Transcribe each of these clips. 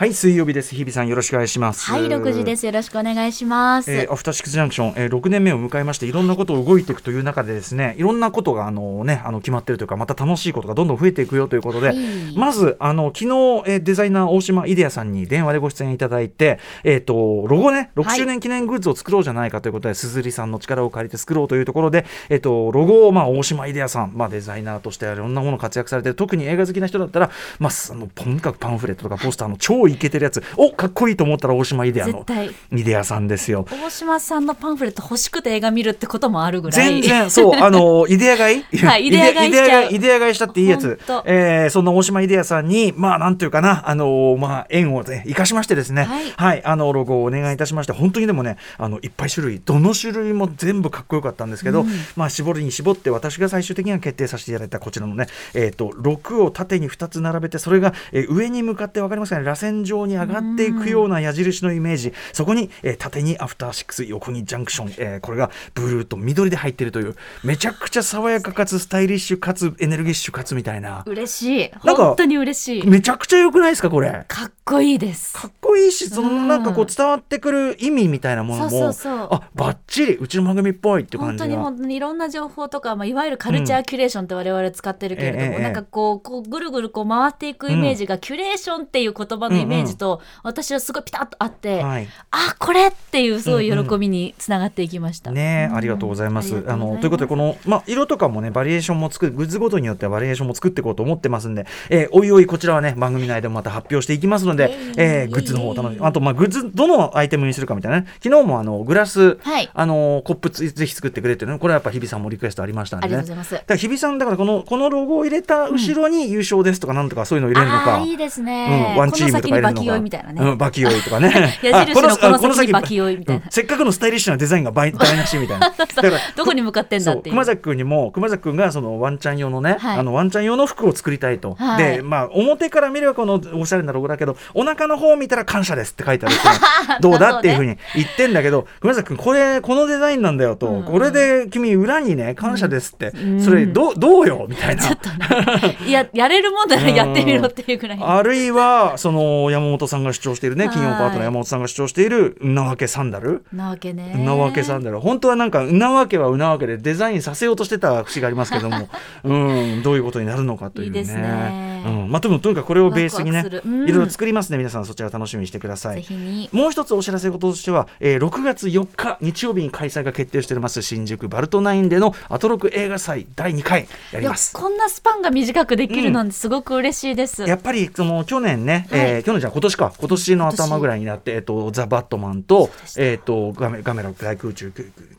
はい水曜日です。日比さんよろしくお願いします。はい6時です。よろしくお願いします、えーアフターシックスジャンクション、えー、6年目を迎えましていろんなことを動いていくという中でですねいろんなことがあのねあの決まってるというかまた楽しいことがどんどん増えていくよということで、はい。まずあの昨日、えーデザイナー大島イデアさんに電話でご出演いただいてえっ、とロゴね6はい。周年記念グッズを作ろうじゃないかということで、鈴木さんの力を借りて作ろうというところでえっ、とロゴをまあ大島イデアさんまあデザイナーとしていろんなもの活躍されてる特に映画好きな人だったらまああのとにかくパンフレットとかポスターの超イケてるやつ。おかっこいいと思ったら大島イデアのイデアさんですよ。大島さんのパンフレット欲しくて映画見るってこともあるぐらい。全然。そう あのイデア買い、はいイデア買いイデアしたっていいやつ。えーそんな大島イデアさんにまあなんていうかなあのまあ縁をね生かしましてですね。はい。あのロゴをお願いいたしまして本当にでもねあのいっぱい種類どの種類も全部かっこよかったんですけど、まあ絞りに絞って私が最終的には決定させていただいたこちらのねえっ、と6を縦に2つ並べてそれが、えー上に向かってわかりますかね螺旋状に上がっていくような矢印のイメージ。そこに、えー縦にアフターシックス横にジャンクション、えーこれがブルーと緑で入ってるというめちゃくちゃ爽やかかつスタイリッシュかつエネルギッシュかつみたいな。嬉しい。なんか本当に嬉しい。めちゃくちゃ良くないですかこれ？かっこいいです。かっこいいしそのうんなんかこう伝わってくる意味みたいなものもそうそうそう。あバッチリうちの番組っぽいって感本当にじが本当にいろんな情報とか、まあ、いわゆるカルチャーキュレーションって我々使ってるけれども、ええええなんかこうこうぐるぐるこう回っていくイメージが、キュレーションっていう言葉のイメージと、私はすごいピタッとあって、はい。あこれっていうすごい喜びにつながっていきました。ねうんありがとうございます。ありがとうございます。あのということでこのまあ色とかもねバリエーションも作るグッズごとによってはバリエーションも作っていこうと思ってますんで、えーおいおいこちらはね番組内でもまた発表していきますので、えーグッズの方をお楽しみ。あとまあグッズどのアイテムにするかみたいなね。昨日もあのグラス、はいあのコップつぜひ作ってくれっていうのこれはやっぱ日比さんもリクエストありましたんあでね。りがとうございますだから日比さんだからこのこのロゴを入れた後ろに優勝ですとかなんとかそういうのを入れるのか。あーいいですね、うん、ワンチームとか入れるのか。バキ酔いみたいなね、うん、バキ酔いとかね 矢印のあこの先バキ酔いみたいなうんせっかくのスタイリッシュなデザインが倍台無しみたいな。だからどこに向かってんだって熊崎君にも熊崎君がそのワンちゃん用のね、はいあのワンちゃん用の服を作りたいと、はいでまあ表から見ればこのおしゃれなロゴだけどお腹の方を見たら感謝ですって書いてあるっていうのはどうだっていうふうに言ってんだけど熊崎君これこのデザインなんだよと、うん。これで君裏にね感謝ですって、うん。それどうどうよ？みたいな。ちょっとね。いややれるもんならやってみろっていうぐらい。あるいはその山本さんが主張しているねはい。金曜パートの山本さんが主張しているなわけサンダル。なわけね。うなわけサンダル。本当はなんかうなわけはうなわけでデザインさせようとしてた節がありますけども。うん。どういうことになるのかというね。いいですねうん。まあ、とにかくこれをベースにねいろいろ作りますね。皆さんそちら楽しみにしてくださぜいひに。もう一つお知らせ事としては、えー6月4日日曜日に開催が決定しております新宿バルトナインでのアトロク映画祭第2回やります。こんなスパンが短くできるなんてすごく嬉しいです、やっぱりその去年ね、はい。えー去年じゃ今年か。今年の頭ぐらいになって、えっと、ザ・バットマンと,、えっとガメガメラ大空中、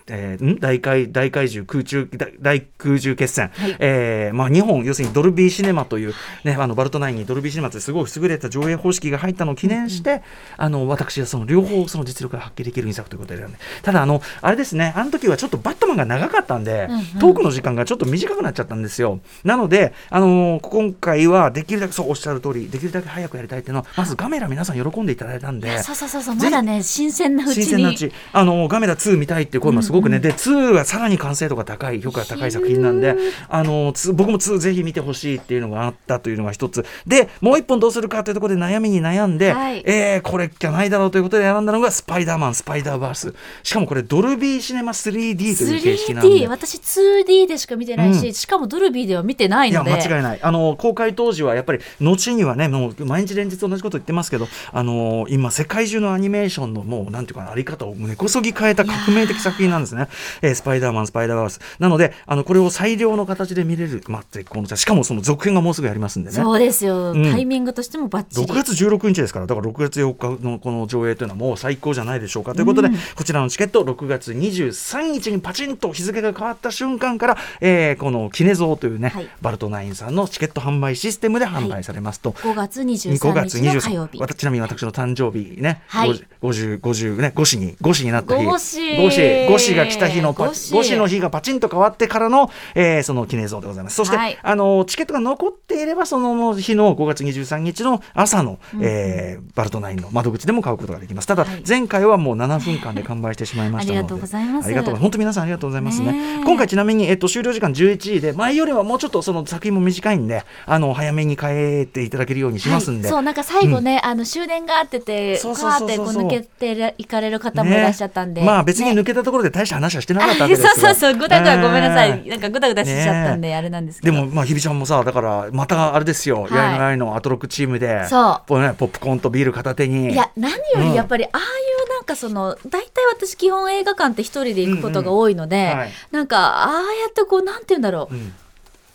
えーん大怪大怪獣空中大大空中決戦、はい。えーまあ、2本要するにドルビーシネマという、ね、あのバルトナインにドルビーシネマってすごい優れた上映方式が入ったのを記念して、あの私はその両方その実力が発揮できる2作ということで選んでただあのあれですねあの時はちょっとバットマンが長かったんで、うんうん。トークの時間がちょっと短くなっちゃったんですよ。なので、あのー今回はできるだけそうおっしゃる通りできるだけ早くやりたいっていうのはまずガメラ皆さん喜んでいただいたんでそうそうそうそうまだね新鮮なうちに。新鮮なうち、あのガメラ2見たいっていう声もすごくね、で2がさらに完成度が高い評価が高い作品なんで、あの2僕も2ぜひ見てほしいっていうのがあったというのが一つ。でもう一本どうするかというところで悩みに悩んで、はい。えーこれじゃないだろうということで選んだのがスパイダーマンスパイダーバース。しかもこれドルビーシネマ 3D という形式なんで。3D 私 2D でしか見てないし、うん。しかもドルビーでは見てないいやので間違いない。あの公開当時はやっぱり後にはねもう毎日連日同じこと言ってますけどあの今世界中のアニメーションのもうなんていうかなあり方を根こそぎ変えた革命的作品なんですね、えースパイダーマンスパイダーバース。なのであのこれを最良の形で見れる、まあ、絶好のしかもその続編がもうすぐやりますんでね。そうですよ、うん。タイミングとしてもバッチリ。6月16日ですからだから6月4日のこの上映というのはもう最高じゃないでしょうか。ということで、うん。こちらのチケット6月23日にパチンと日付が変わった瞬間から、えーこのキネゾーというね、はい。バルトナインさんのチケット販売システムで販売されますと。5月5 23月日の火曜23日私ちなみに私の誕生日ね、はい。50 50ね5子に5子になった日。五子5子5子が来た日のパ五子5子の日がパチンと変わってからの、えーその記念像でございます。そして、はい。あのチケットが残っていればその日の5月23日の朝の、えーバルトナインの窓口でも買うことができます。ただ、はい。前回はもう7分間で完売してしまいましたので。ありがとうございます。ありがとう。本当皆さんありがとうございますね。ねえ。今回ちなみに、えっと、終了時間11時で前よりはもうちょっとその作品も短いんであの早めに変えていただけるようにしますんで、はい、そうなんか最後ね、あの終電があっててカーってこう抜けていかれる方もいらっしゃったんで、ねまあ別にね。抜けたところで大した話はしてなかったわあけですがそうそうそう。ぐだぐだごめんなさい、えなんかぐだぐだしちゃったんで、あれなんですけど。でもまあ日比ちゃんもさだからまたあれですよ、はい。やいのやいのアトロックチームで。そう。ポ,、ね、ポップコーンとビール片手に。いや何よりやっぱりああいうなんかその大体私基本映画館って一人で行くことが多いので、うん。うんはい。なんかああやってこうなんて言うんだろう、ん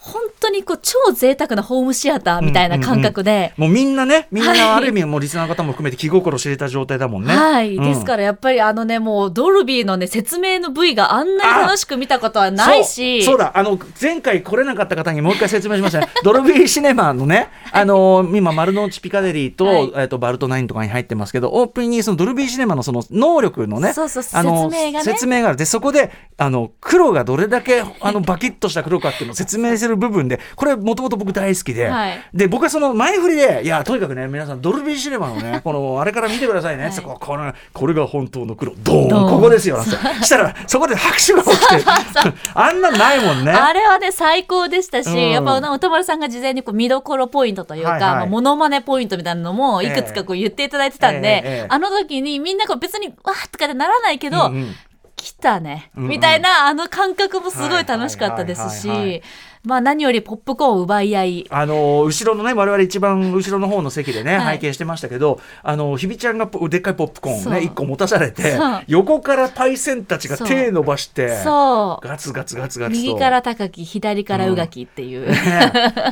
本当にこう超贅沢なホームシアターみたいな感覚で、もうみんなねみんはい。なある意味もうリスナーの方も含めて気心知れた状態だもんね。はい、うんですからやっぱりあのねもうドルビーのね説明の V があんなに楽しく見たことはないし。そうだ。あの前回来れなかった方にもう一回説明しました。ね ドルビーシネマのねあの今丸の内ピカデリーと,、はい。えっとバルトナインとかに入ってますけどオープンにそのドルビーシネマのその能力のねそうそうあの説明がね。説明がある。でそこであの黒がどれだけあのバキッとした黒かっていうのを説明する部分でこれもともと僕大好きで、はい。で僕はその前振りでいやとにかくね皆さんドルビーシネマのね このあれから見てくださいね、はい。こうこのこれが本当の黒ドーン。ここですよ。なんてしたらそこで拍手が起きて あんなんないもんね。あれはね最高でしたし、うん。やっぱ歌丸さんが事前にこう見どころポイントというか、はいはい。まあ、モノマネポイントみたいなのもいくつかこう言っていただいてたんで、ええええあの時にみんなこう別にわーとかでならないけど、うんうん来たね、うんうんみたいなあの感覚もすごい楽しかったですはいはいはいはいしまあ何よりポップコーン奪い合い。あの後ろのね我々一番後ろの方の席でね、はい。拝見してましたけどあのひびちゃんがポでっかいポップコーンをね一個持たされて横からパイセンたちが手伸ばしてそう。ガツガツガツガツと。右から高き左からうがきっていう、ね。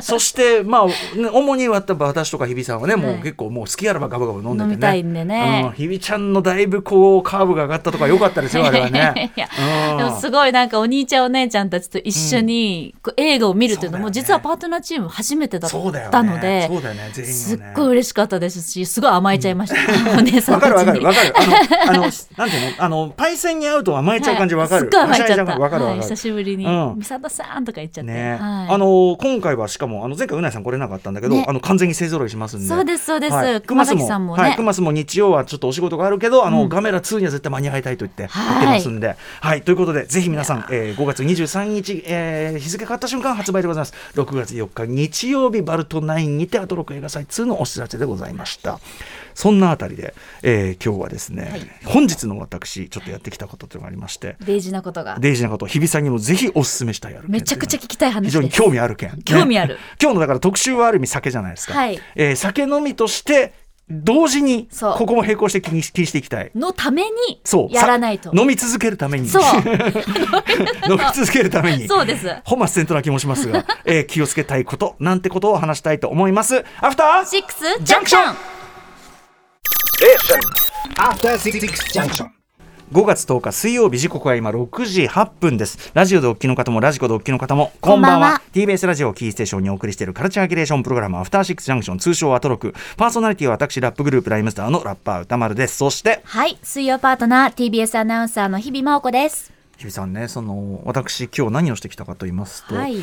そしてまあ、ね主に私とか日比さんはね、もはい。う結構もう好きあらばガバガバ飲んでてね。飲みたいんでね。うん、日比ちゃんのだいぶこうカーブが上がったとか良かったですよあれはね。いやうんでもすごいなんかお兄ちゃんお姉ちゃんたちと一緒にこう映画を見るっていうのも実はパートナーチーム初めてだっそうだよね。たのでそうだよね。全員はね。すっごい嬉しかったです。しすごい甘えちゃいました、お姉さわかんたちにるわかるわかる。あの、なんていうの？あの、パイセンに会うと甘えちゃう感じわかる。すっごい。甘えちゃった。わかる。久しぶりに。うん「美里さん」とか言っちゃって、あの今回はしかもあの前回うなぎさん来れなかったんだけど、ね。あの完全に勢ぞろいしますんで。そうですそうです、はい。熊崎さんもね、はい、熊須も日曜はちょっとお仕事があるけどあの、うん。ガメラ2には絶対間に合いたいと言って言はいってますんで、はい。ということでぜひ皆さん、えー、5月23日、えー、日付変わった瞬間発売でございます。6月4日日曜日バルト9にてアトロク映画祭2のお知らせでございました。そんなあたりで、えー、今日はですね、はい。本日の私ちょっとやってきたことというのがありまして大事なことが。デイジーなこと日比さんにもぜひお勧めしたいある件。めちゃくちゃ聞きたい話非常に興味ある件、ね興味ある。今日のだから特集はある意味酒じゃないですか、はい。えー酒飲みとして同時にここも並行して気に気にしていきたい。のためにそう。やらないと。さ飲み続けるために。そう。飲み続けるために。そうです。本末転倒な気もしますが、えー気をつけたいことなんてことを話したいと思います。アフターシックスジャンクション After Six Junction. 5月10日水曜日時刻は今6時8分です。ラジオでお聞きの方もラジコでお聞きの方もこんばんは。TBS ラジオをキーステーションにお送りしているカルチャーキュレーションプログラムアフターシックスジャンクション通称アトロク。パーソナリティは私ラップグループライムスターのラッパー歌丸です。そしてはい。水曜パートナー TBS アナウンサーの日々真央子です。日比さんねその私今日何をしてきたかと言いますと、はい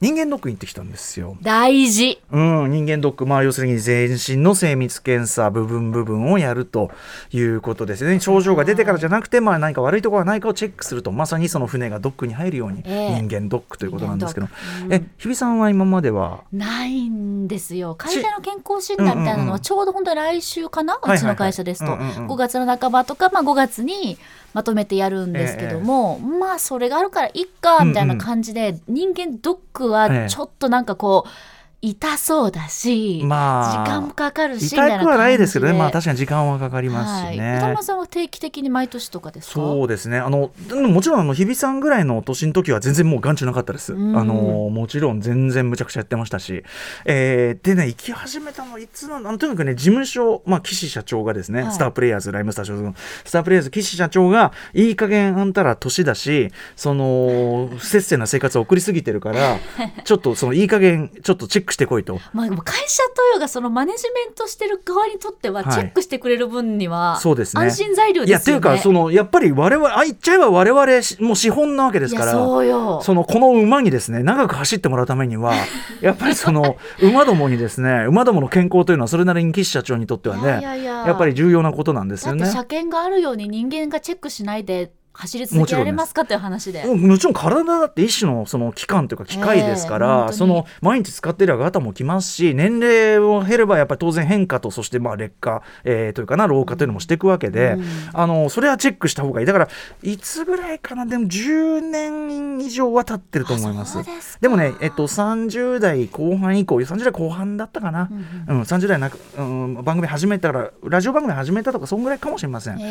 人間ドックに行ってきたんですよ。大事。うん、人間ドック、まあ、要するに全身の精密検査部分部分をやるということですね。症状が出てからじゃなくて、まあ、何か悪いところがないかをチェックするとまさにその船がドックに入るように、ええ。人間ドックということなんですけど、人間ドック。え日比さんは今までは？ないんですよ。会社の健康診断みたいなのはちょうど本当に来週かな、うちの会社ですと、うんうんうん。5月の半ばとか、まあ、5月にまとめてやるんですけども、まあそれがあるからいっかみたいな感じで、人間ドックはちょっとなんかこう痛そうだし、まあ時間もかかるし痛くはないですけどね、まあ、感確かに時間はかかりますしね。はい、さんは定期的に毎年とかですか？そうですね。あのでももちろんあの日比さんぐらいの年の時は全然もう眼中なかったです、うん。あのもちろん全然むちゃくちゃやってましたし、えーでね行き始めたのいつの？なんとにかくね事務所、まあ、岸社長がですね、はい。スタープレイヤーズライムスター所属のスタープレイヤーズ岸社長がいい加減あんたら年だしその不節制な生活を送りすぎてるから ちょっとそのいい加減ちょっとチェックしてこいと。まあ、会社というかそのマネジメントしてる側にとってははいチェックしてくれる分にはそうですね安心材料いやですよね。っていうかそのやっぱり我々あ言っちゃえば我々しもう資本なわけですからいやそうよ。そのこの馬にですね長く走ってもらうためには やっぱりその馬どもにですね馬どもの健康というのはそれなりに岸社長にとってはねいやいやいややっぱり重要なことなんですよね。だって車検があるように人間がチェックしないで走り続けられますかっていう話で。ももちろん体だって一種のその器官というか機械ですから、ええ本当に。その毎日使っている方もきますし年齢を減ればやっぱり当然変化とそしてまあ劣化、えーというかな老化というのもしていくわけで、うん。あのそれはチェックした方がいい。だからいつぐらいかなでも10年以上は経ってると思います。でもね、えっと、30代後半以降30代後半だったかな、うん30代なく、うん、番組始めたからラジオ番組始めたとかそんぐらいかもしれません。へ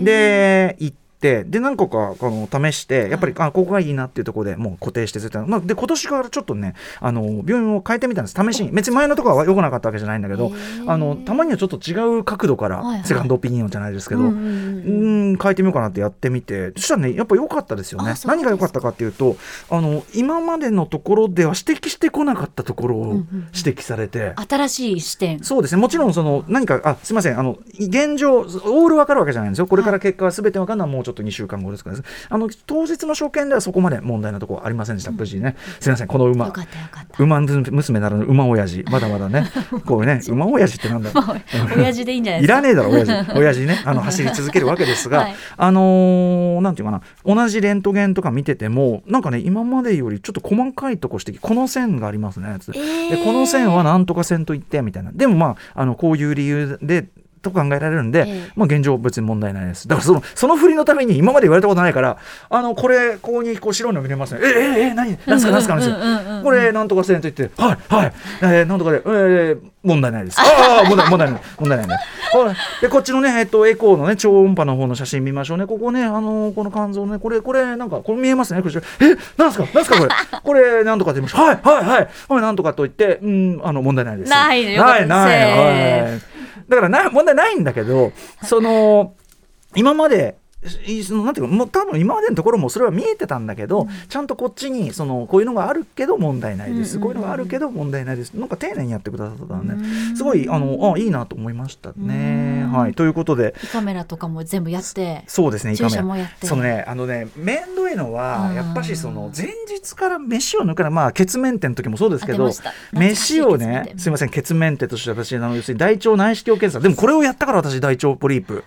ー。で行ってで何個かこの試してやっぱり、あここがいいなっていうところでもう固定して絶対、まあ、で今年からちょっとねあの病院を変えてみたんです。試しに。別に前のところは良くなかったわけじゃないんだけどあのたまにはちょっと違う角度からセカンドオピニオンじゃないですけど、ううんうんん。変えてみようかなってやってみて。そしたらねやっぱ良かったですよね。何が良かったかっていうとあの今までのところでは指摘してこなかったところをうんうん指摘されて。新しい視点。そうですね。もちろんその何かあすみません。あの現状オール分かるわけじゃないんですよ。これから結果はすべて分かるのはもうちょっと2週間後ですからね。あの当日の所見ではそこまで問題なところありませんでした。無事ね。すみません。この馬。馬娘ならぬ馬親父。まだまだね。こうね 馬親父ってなんだ。まあ、親父でいいんじゃないいですか。らねえだろ親父。親父ね。あの走り続けるわけですが、はい。あのーなんていうかな。同じレントゲンとか見ててもなんかね今までよりちょっと細かいとこ指摘この線がありますね。でこの線はなんとか線といってみたいな。でもまああのこういう理由でと考えられるんで、ええ。まあ、現状別に問題ないです。だからそのその振りのために今まで言われたことないからあのこれここにこう白いの見れますねええええ何？何すか？何すか？何すうんうんうんうん。かこれなんとか線といってはいはい、えー、なんとかで、えー、問題ないです。ああ問題問題ない。問題ないねはいでこっちのね、えっと、エコーのね超音波の方の写真見ましょうね。ここねあのこの肝臓ねこれこれなんかこれ見えますね？これえなんすか？なんすか？これ。これなんとかって言いましたはいはいはい。はいなんとかと言ってうんあの問題ないです。ないないないはいだからな問題ないんだけどその今までなんていうかもう多分今までのところもそれは見えてたんだけど、ちゃんとこっちにそのこういうのがあるけど問題ないです、うんうんうん。こういうのがあるけど問題ないです。なんか丁寧にやってくださったのね。すごいあのあいいなと思いましたね。うん。はい。ということで。胃カメラとかも全部やって。そうですね、胃カメ注射ラもやって。そのね、あのね、面倒いのは、うん。やっぱしその前日から飯を抜かない、まあ、血メンテの時もそうですけど飯をねすみません、血メンテとして私、あの要するに大腸内視鏡検査、でもこれをやったから私、大腸ポリープ。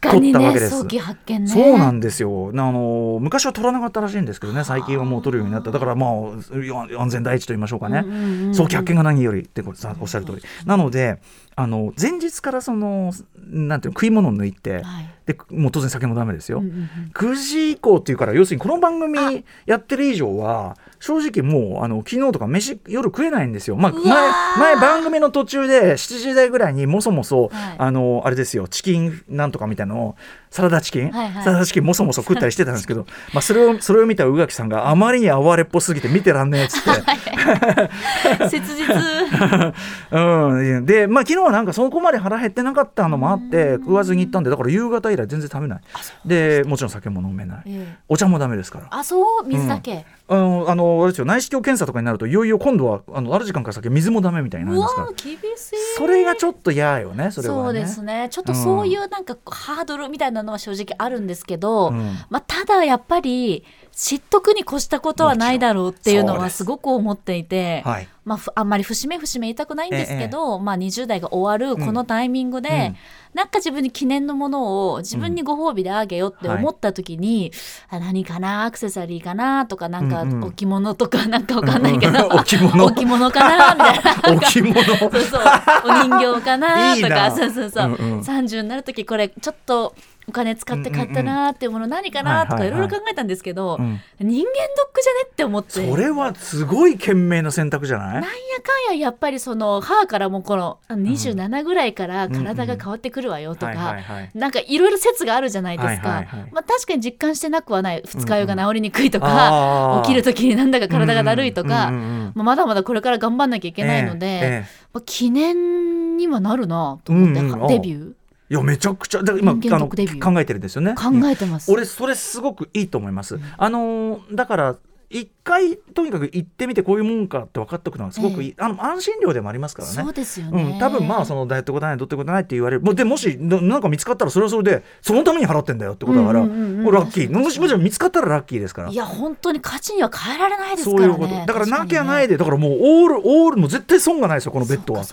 確かにね取ったわけです見ね。そうなんですよ。あの昔は取らなかったらしいんですけどね最近はもう取るようになった。だからまあ安全第一と言いましょうかね、うんうんうんうん。早期発見が何よりってことさおっしゃる通り。なのであの前日からそのなんていうの食い物を抜いて、はい。でもう当然酒もダメですよ、うんうんうん。9時以降っていうから要するにこの番組やってる以上は正直もうあの昨日とか飯夜食えないんですよ、まあ、前ー。前番組の途中で7時台ぐらいにもそもそ、はい。あのあれですよ。チキンなんとかみたいなのをサラダチキン、はいはい。サラダチキンもそもそ食ったりしてたんですけど、まあ、それをそれを見た宇垣さんがあまりに哀れっぽすぎて見てらんねえっつって。切実。うん、で、まあ、昨日はなんかそこまで腹減ってなかったのもあって食わずに行ったんでだから夕方以来全然食べない。でもちろん酒も飲めない。ええ。お茶もダメですから。あそう？水だけ？あのあのあれですよ内視鏡検査とかになるといよいよ今度はあのある時間から先水もダメみたいになりうわますか？らー厳しい。それがちょっと嫌よねそれはね。そうですね。ちょっとそういうなんかハードルみたいなのは正直あるんですけど、うん。まあ、ただやっぱり知っとくに越したことはないだろうっていうのはすごく思っていて、はい。まあ、ふあんまり節目節目言いたくないんですけど、まあ、20代が終わるこのタイミングで、うん。なんか自分に記念のものを自分にご褒美であげようって思った時に、あ何かな？アクセサリーかな？とかなんかうんうん。置物とか なんかわかんないけど、うん置物？置物かな？みたいな。置物？そうそう。お人形かな？とかそうそうそう、うんうん。30になる時これちょっとお金使って買ったなーっていうもの何かなとかはいろいろ考えたんですけど、うん。人間ドックじゃねって思って。それはすごい賢明な選択じゃない？なんやかんややっぱりその母からもこのあの27ぐらいから体が変わってくるわよとかなんかいろいろ説があるじゃないですか、まあ、確かに実感してなくはない。二日酔いが治りにくいとか、起きる時になんだか体がだるいとか、まあまだまだこれから頑張んなきゃいけないので、記念にはなるなと思って、デビューいやめちゃくちゃだから今あの考えてるんですよね。考えてます。俺それすごくいいと思います、あのーだから一回とにかく行ってみてこういうもんかって分かっておくのはすごくいい、あの安心料でもありますからね。そうですよね、うん、多分まあそのダイエットことないどうってことないって言われる。もうでもしななんか見つかったらそれはそれでそのために払ってんだよってことだから、うんうんうんラッキー。もしもちろん見つかったらラッキーですから。いや本当に価値には変えられないですそういからね。うこと。だからなきゃないででだからもうオールオールもう絶対損がないですよこのベッドは。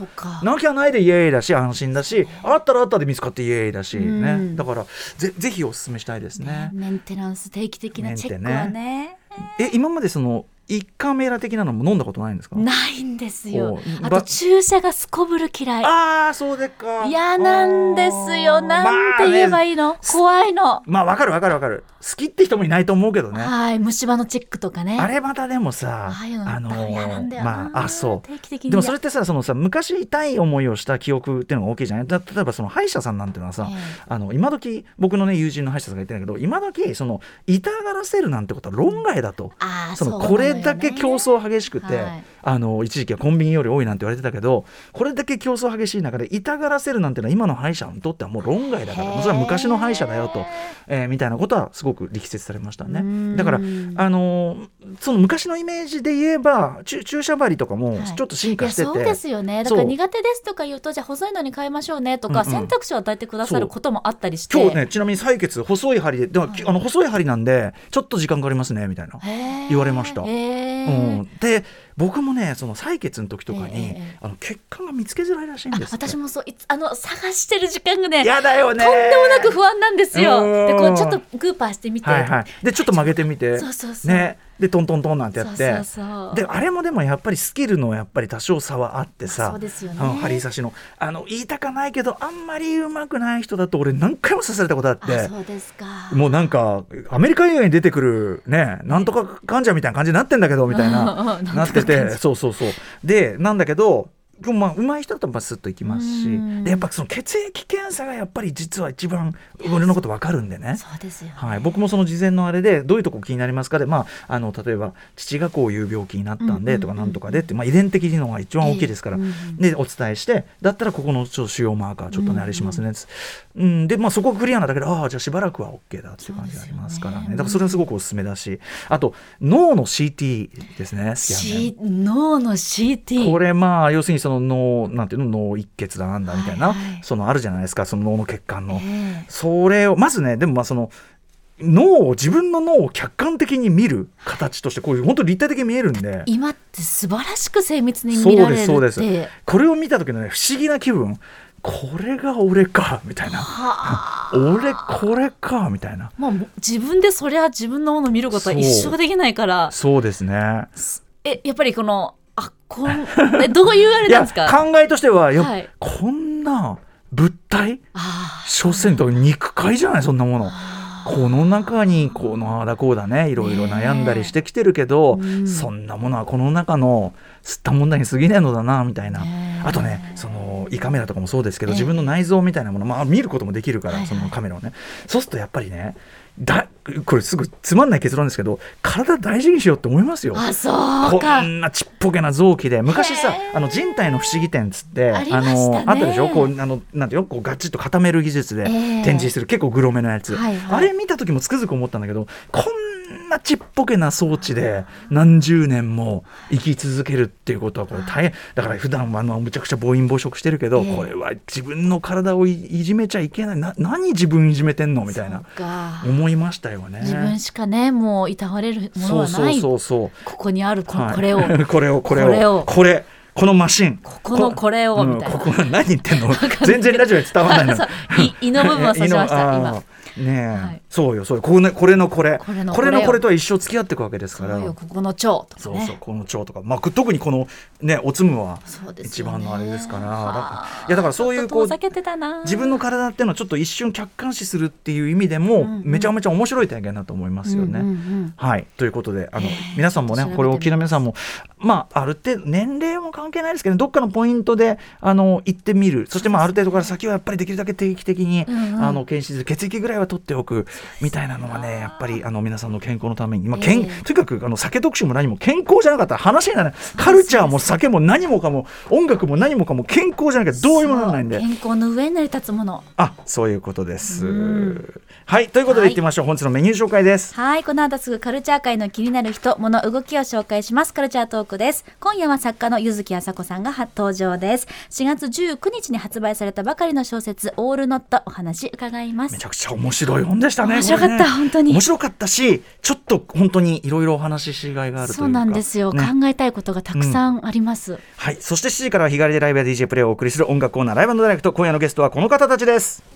なきゃないでイエーイだし安心だし。あったらあったで見つかってイエーイだし、うん。ねだからぜぜひお勧めしたいですね。メンテナンス定期的なチェックはねえ今までその一カメラ的なのも飲んだことないんですか？ないんですよ。あと注射がすこぶる嫌い。ああそうでっか。嫌なんですよ。なんて言えばいいいいの、怖いの。まあわかるわかるわかる。好きって人もいないと思うけどね。はい虫歯のチェックとかね。あれまたでもさあのまああそう。でもそれってさそのさ昔痛い思いをした記憶っていうのが大きいじゃない？だ例えばその歯医者さんなんていうのはさ、ええ。あの今時僕のね友人の歯医者さんが言ってんだけど今時その痛がらせるなんてことは論外だと。あーそのうなのよね。これだけ競争激しくて、はい。あの一時期はコンビニより多いなんて言われてたけどこれだけ競争激しい中で痛がらせるなんてのは今の歯医者にとってはもう論外だからそれは昔の歯医者だよと、えーみたいなことはすごく力説されましたね。だからあのーその昔のイメージで言えば注注射針とかもはい。ちょっと進化してて、そうですよね。だから苦手ですとか言うとじゃあ細いのに変えましょうねとか、うんうん。選択肢を与えてくださることもあったりして。今日ねちなみに採血細い針ででも、あの細い針なんでちょっと時間かかりますねみたいな。言われました。へうん、で僕もねその採血の時とかに、あの血管が見つけづらいらしいんあです私もそういつあの探してる時間がねやだよねとんでもなく不安なんですよ。うん。でこうちょっとグーパーしてみて、はいはい。でちょっと曲げてみて。そうそうそう。ね。でトントントンなんてやって。そうそうそう。であれもでもやっぱりスキルのやっぱり多少差はあってさ、そうですよね。針刺しの。あの言いたかないけどあんまりうまくない人だと俺何回も刺されたことあって。あそうですか。もうなんかアメリカ映画に出てくるねなんとか患者みたいな感じになってんだけどみたいな。うんなっててそうそうそう。でなんだけどでもまあ上手い人だとまあスッといきますしうん。でやっぱその血液検査がやっぱり実は一番俺のこと分かるんでね。そうですよ、ね。はい、僕もその事前のあれでどういうとこ気になりますかで、まあ、あの例えば父がこういう病気になったんでとかなんとかでって、まあ、遺伝的のが一番大きいですから、えでお伝えしてだったらここのちょっと主要マーカーちょっとね、あれしますねつうん、で、まあ、そこがクリアなだけでああじゃあしばらくは OK だっていう感じがありますからねね。だからそれはすごくおすすめだしあと脳の CT ですね好きなんだよね脳の CT これまあ要するにその脳なんていうの？脳一血だなんだみたいな、はいはい。そのあるじゃないですかその脳の血管の、ええ。それをまずねでもまあその脳を自分の脳を客観的に見る形としてこういう本当に立体的に見えるんで。今って素晴らしく精密にそう見られるって。ですそうです。これを見た時のね不思議な気分。これが俺かみたいな。はあ。俺これかみたいな。まあ自分でそりゃ自分のもの見ることは一生できないから。そうですね。えやっぱりこのあこんえどういうあれなんですか？考えとしてはよ、はい。こんな物体？所詮と肉塊じゃないそんなもの。この中にこのああだこうだねいろいろ悩んだりしてきてるけど、うん。そんなものはこの中の吸ったもんだに過ぎねえのだなみたいな、あとねその胃カメラとかもそうですけど、ええ。自分の内臓みたいなもの、まあ、見ることもできるから、そのカメラをね。そうするとやっぱりねだこれすぐつまんない結論ですけど体大事にしようって思いますよ。あそうか。こんなちっぽけな臓器で。昔さあの人体の不思議展っつってあねのあったでしょ？こうあのなんていうの？こうガチッと固める技術でええ。展示する、結構グロめのやつ、はいはい。あれ見た時もつくづく思ったんだけどこんなちっぽけな装置で何十年も生き続けるっていうことはこれ大変。だから普段はあのむちゃくちゃ暴飲暴食してるけど、ええ。これは自分の体をいいじめちゃいけない。な何自分いじめてんの？みたいな。思いましたよね。自分しかねもういたわれるものそうそうはないそうそう。ここにあるこれを、これを これを。これを。このマシン。ここのこれをみたいな。ここ何言ってんの？全然ラジオで伝わらないの。胃の部分を指しました 今。ーねそうよそうよ。これこれ。のこれこれのこれとは一生付き合っていくわけですから。そうよここの腸とかね。そうそうこの腸とか、まあ、特にこのねおつむは一番のあれですから。だはかあらいやだからそういうこう自分の体っていうのはちょっと一瞬客観視するっていう意味でも、めちゃめちゃ面白い体験だと思いますよね。はい。ということであの、えー皆さんもねこれをお聞きの皆さんもまあある程度年齢も関係ないですけどどっかのポイントであの行ってみる。そしてまあある程度から先はやっぱりできるだけ定期的に、あの検視血液ぐらいは取っておくみたいなのはねやっぱりあの皆さんの健康のために、まあけん、え。ー、とにかくあの酒特集も何も健康じゃなかったら話にならない。カルチャーも酒も何もかも音楽も何もかも健康じゃなきゃどういうものないんで。健康の上に成り立つもの。あそういうことです、はいということでい。ってみましょう、はい、本日のメニュー紹介です。はいこの後すぐカルチャー界の気になる人物動きを紹介します。カルチャートークです。今夜は作家の柚木あさこさんが登場です。4月19日に発売されたばかりの小説オールノットお話伺います。めちゃくちゃ面白い本でしたね面白かった、ね、本当に。面白かったしちょっと本当にいろいろお話ししがいがあるそうなんですよ、ね、考えたいことがたくさんあります、うん、はい。そして7時からは日帰りでライブや DJ プレイをお送りする音楽コーナーライブダイレクト。今夜のゲストはこの方たちです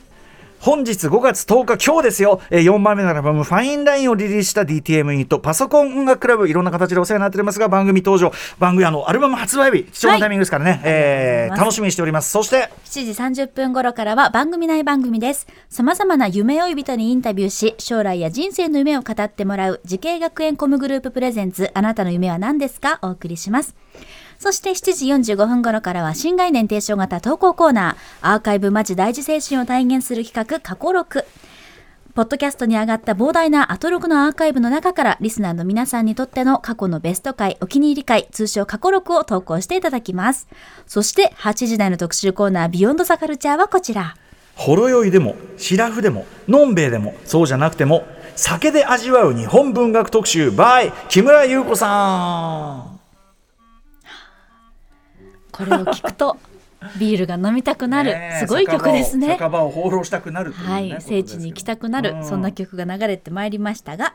本日5月10日今日ですよ、えー、4番目のアルバム「ファインライン」をリリースした DTM ユニットパソコン音楽クラブいろんな形でお世話になっておりますが番組登場。番組あのアルバム発売日貴重なタイミングですからね、はい、えー、楽しみにしております。そして7時30分頃からは番組内番組です。さまざまな夢追い人にインタビューし将来や人生の夢を語ってもらう滋慶学園 COMグループ presents あなたの夢は何ですか？お送りしますそして7時45分頃からは新概念提唱型投稿コーナー、アーカイブマジ大事精神を体現する企画、過去録。ポッドキャストに上がった膨大なアトロクのアーカイブの中から、リスナーの皆さんにとっての過去のベスト回、お気に入り回、通称過去録を投稿していただきます。そして、8時台の特集コーナー、ビヨンドザカルチャーはこちら。ほろ酔いでも、シラフでも、のんべえでも、そうじゃなくても、酒で味わう日本文学特集 by 木村優子さん。これを聞くと ビールが飲みたくなる、すごい曲ですね。酒場を放浪したくなる、ね、はい聖地に行きたくなる、そんな曲が流れてまいりましたが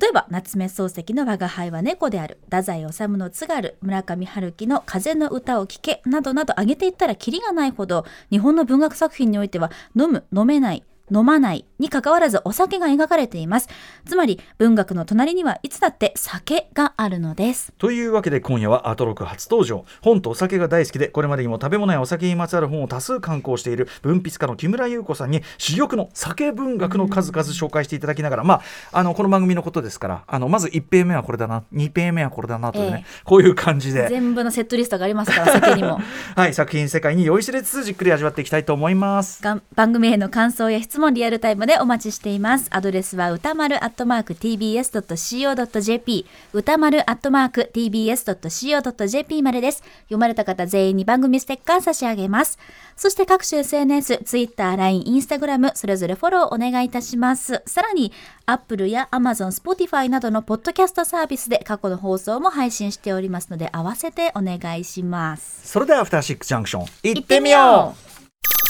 例えば夏目漱石の「我が輩は猫である」太宰治の「津軽」村上春樹の「風の歌を聴け」などなど挙げていったらキリがないほど日本の文学作品においては飲む飲めない飲まないに関わらずお酒が描かれています。つまり文学の隣にはいつだって酒があるのです。というわけで今夜はアトロク初登場。本とお酒が大好きでこれまでにも食べ物やお酒にまつわる本を多数刊行している文筆家の木村優子さんに珠玉の酒文学の数々紹介していただきながら、まあ、あのこの番組のことですからあのまず1ペ目はこれだな2ペ目はこれだなというね、ええ、こういう感じで全部のセットリストがありますから酒にも はい作品世界に酔いしれつつじっくり味わっていきたいと思います番組への感想や質質問リアルタイムでお待ちしています。アドレスは歌丸アットマーク tbs.co.jp 歌丸アットマーク tbs.co.jp までです。読まれた方全員に番組ステッカー差し上げます。そして各種 SNS、Twitter、LINE、Instagram それぞれフォローお願いいたします。さらに Apple や Amazon、Spotify などのポッドキャストサービスで過去の放送も配信しておりますので合わせてお願いします。それではアフターシックスジャンクション行ってみよう